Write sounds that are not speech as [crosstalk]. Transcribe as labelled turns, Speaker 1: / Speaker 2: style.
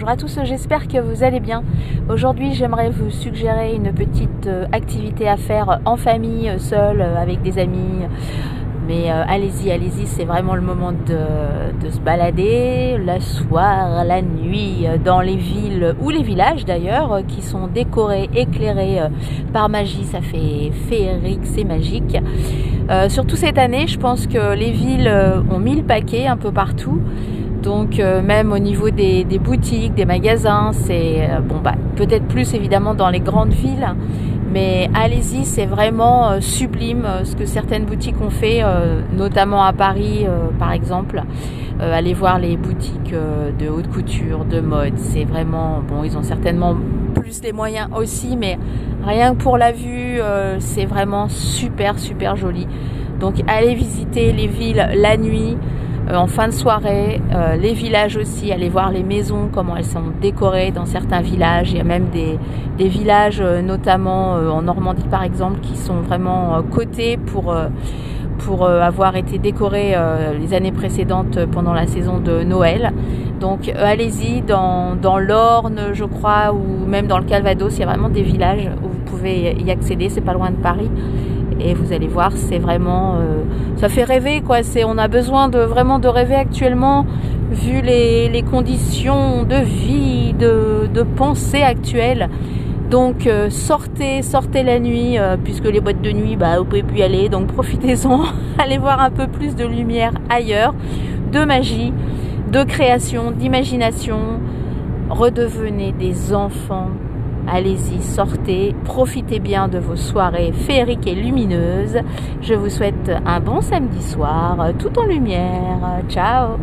Speaker 1: Bonjour à tous, j'espère que vous allez bien. Aujourd'hui, j'aimerais vous suggérer une petite euh, activité à faire en famille, euh, seule, euh, avec des amis. Mais allez-y, allez-y, c'est vraiment le moment de, se balader, le soir, la nuit, dans les villes ou les villages d'ailleurs, qui sont décorés, éclairés par magie. Ça fait féerique, c'est magique. surtout cette année, je pense que les villes ont mis le paquet un peu partout. Donc euh, même au niveau des, boutiques, des magasins, c'est euh, bon bah peut-être plus évidemment dans les grandes villes, mais allez-y, c'est vraiment euh, sublime ce que certaines boutiques ont fait, notamment à Paris par exemple. allez voir les boutiques de haute couture, de mode, c'est vraiment bon, ils ont certainement plus les moyens aussi, mais rien que pour la vue, c'est vraiment super super joli. Donc allez visiter les villes la nuit. Euh, en fin de soirée. Euh, les villages aussi, aller voir les maisons, comment elles sont décorées dans certains villages. Il y a même des, villages, euh, notamment en Normandie par exemple, qui sont vraiment cotés pour pour avoir été décorés les années précédentes pendant la saison de Noël. Donc allez-y dans, dans l'Orne, je crois, ou même dans le Calvados, il y a vraiment des villages où vous pouvez y accéder, c'est pas loin de Paris et vous allez voir c'est vraiment euh, ça fait rêver quoi. C'est on a besoin de vraiment de rêver actuellement vu les, conditions de vie de, pensée actuelles donc euh, sortez sortez la nuit euh, puisque les boîtes de nuit bah vous pouvez plus y aller. Donc profitez-en. [laughs] Allez voir un peu plus de lumière ailleurs de magie de création d'imagination. Redevenez des enfants Allez-y, sortez, profitez bien de vos soirées féeriques et lumineuses. Je vous souhaite un bon samedi soir, tout en lumière. Ciao